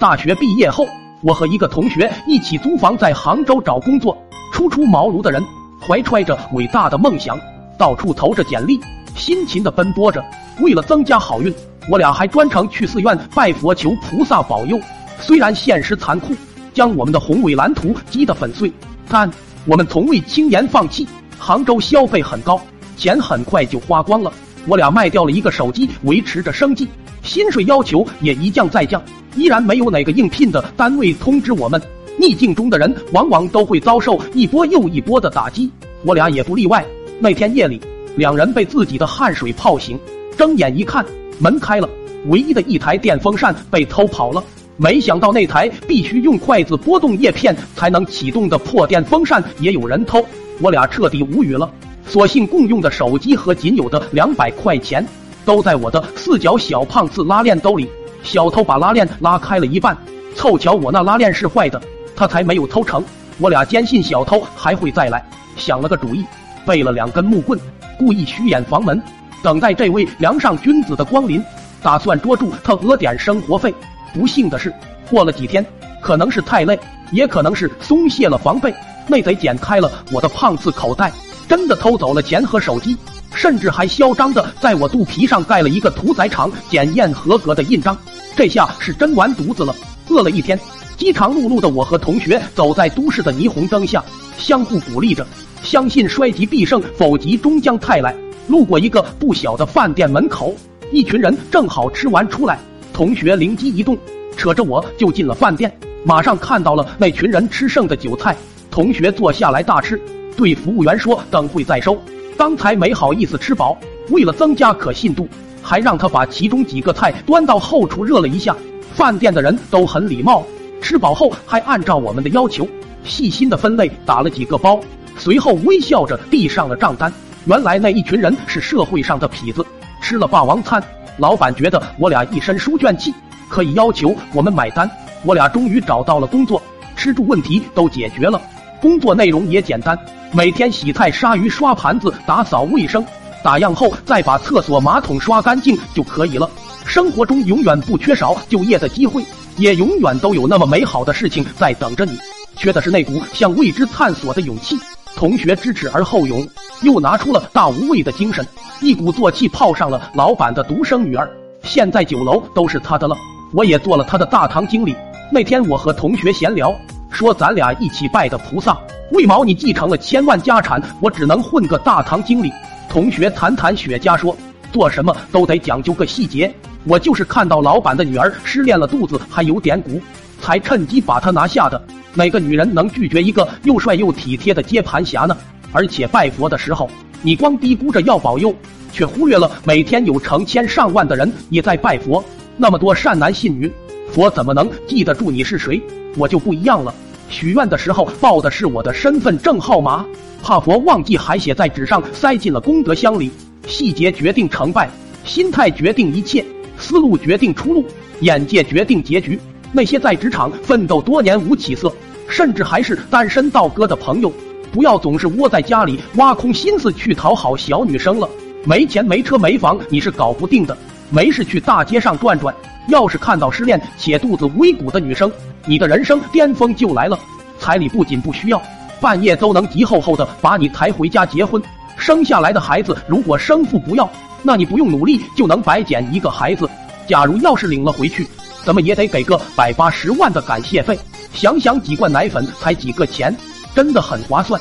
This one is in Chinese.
大学毕业后，我和一个同学一起租房在杭州找工作。初出茅庐的人，怀揣着伟大的梦想，到处投着简历，辛勤的奔波着。为了增加好运，我俩还专程去寺院拜佛求菩萨保佑。虽然现实残酷，将我们的宏伟蓝图击得粉碎，但我们从未轻言放弃。杭州消费很高，钱很快就花光了。我俩卖掉了一个手机，维持着生计，薪水要求也一降再降，依然没有哪个应聘的单位通知我们。逆境中的人往往都会遭受一波又一波的打击，我俩也不例外。那天夜里，两人被自己的汗水泡醒，睁眼一看，门开了，唯一的一台电风扇被偷跑了。没想到那台必须用筷子拨动叶片才能启动的破电风扇也有人偷，我俩彻底无语了。索性共用的手机和仅有的两百块钱，都在我的四角小胖子拉链兜里。小偷把拉链拉开了一半，凑巧我那拉链是坏的。他才没有偷成，我俩坚信小偷还会再来，想了个主意，备了两根木棍，故意虚掩房门，等待这位梁上君子的光临，打算捉住他讹点生活费。不幸的是，过了几天，可能是太累，也可能是松懈了防备，那贼剪开了我的胖子口袋，真的偷走了钱和手机，甚至还嚣张的在我肚皮上盖了一个屠宰场检验合格的印章。这下是真完犊子了，饿了一天。饥肠辘辘的我和同学走在都市的霓虹灯下，相互鼓励着，相信衰极必胜，否极终将泰来。路过一个不小的饭店门口，一群人正好吃完出来。同学灵机一动，扯着我就进了饭店。马上看到了那群人吃剩的酒菜，同学坐下来大吃，对服务员说等会再收。刚才没好意思吃饱，为了增加可信度，还让他把其中几个菜端到后厨热了一下。饭店的人都很礼貌。吃饱后，还按照我们的要求细心的分类打了几个包，随后微笑着递上了账单。原来那一群人是社会上的痞子，吃了霸王餐，老板觉得我俩一身书卷气，可以要求我们买单。我俩终于找到了工作，吃住问题都解决了，工作内容也简单，每天洗菜、杀鱼、刷盘子、打扫卫生，打烊后再把厕所马桶刷干净就可以了。生活中永远不缺少就业的机会。也永远都有那么美好的事情在等着你，缺的是那股向未知探索的勇气。同学知耻而后勇，又拿出了大无畏的精神，一鼓作气泡上了老板的独生女儿。现在酒楼都是他的了，我也做了他的大堂经理。那天我和同学闲聊，说咱俩一起拜的菩萨，为毛你继承了千万家产，我只能混个大堂经理？同学谈谈雪茄说，做什么都得讲究个细节。我就是看到老板的女儿失恋了，肚子还有点鼓，才趁机把她拿下的。哪个女人能拒绝一个又帅又体贴的接盘侠呢？而且拜佛的时候，你光低估着要保佑，却忽略了每天有成千上万的人也在拜佛。那么多善男信女，佛怎么能记得住你是谁？我就不一样了，许愿的时候报的是我的身份证号码，怕佛忘记，还写在纸上，塞进了功德箱里。细节决定成败，心态决定一切。思路决定出路，眼界决定结局。那些在职场奋斗多年无起色，甚至还是单身道哥的朋友，不要总是窝在家里挖空心思去讨好小女生了。没钱没车没房你是搞不定的，没事去大街上转转。要是看到失恋且肚子微鼓的女生，你的人生巅峰就来了。彩礼不仅不需要，半夜都能急吼吼的把你抬回家结婚。生下来的孩子如果生父不要。那你不用努力就能白捡一个孩子，假如要是领了回去，怎么也得给个百八十万的感谢费。想想几罐奶粉才几个钱，真的很划算。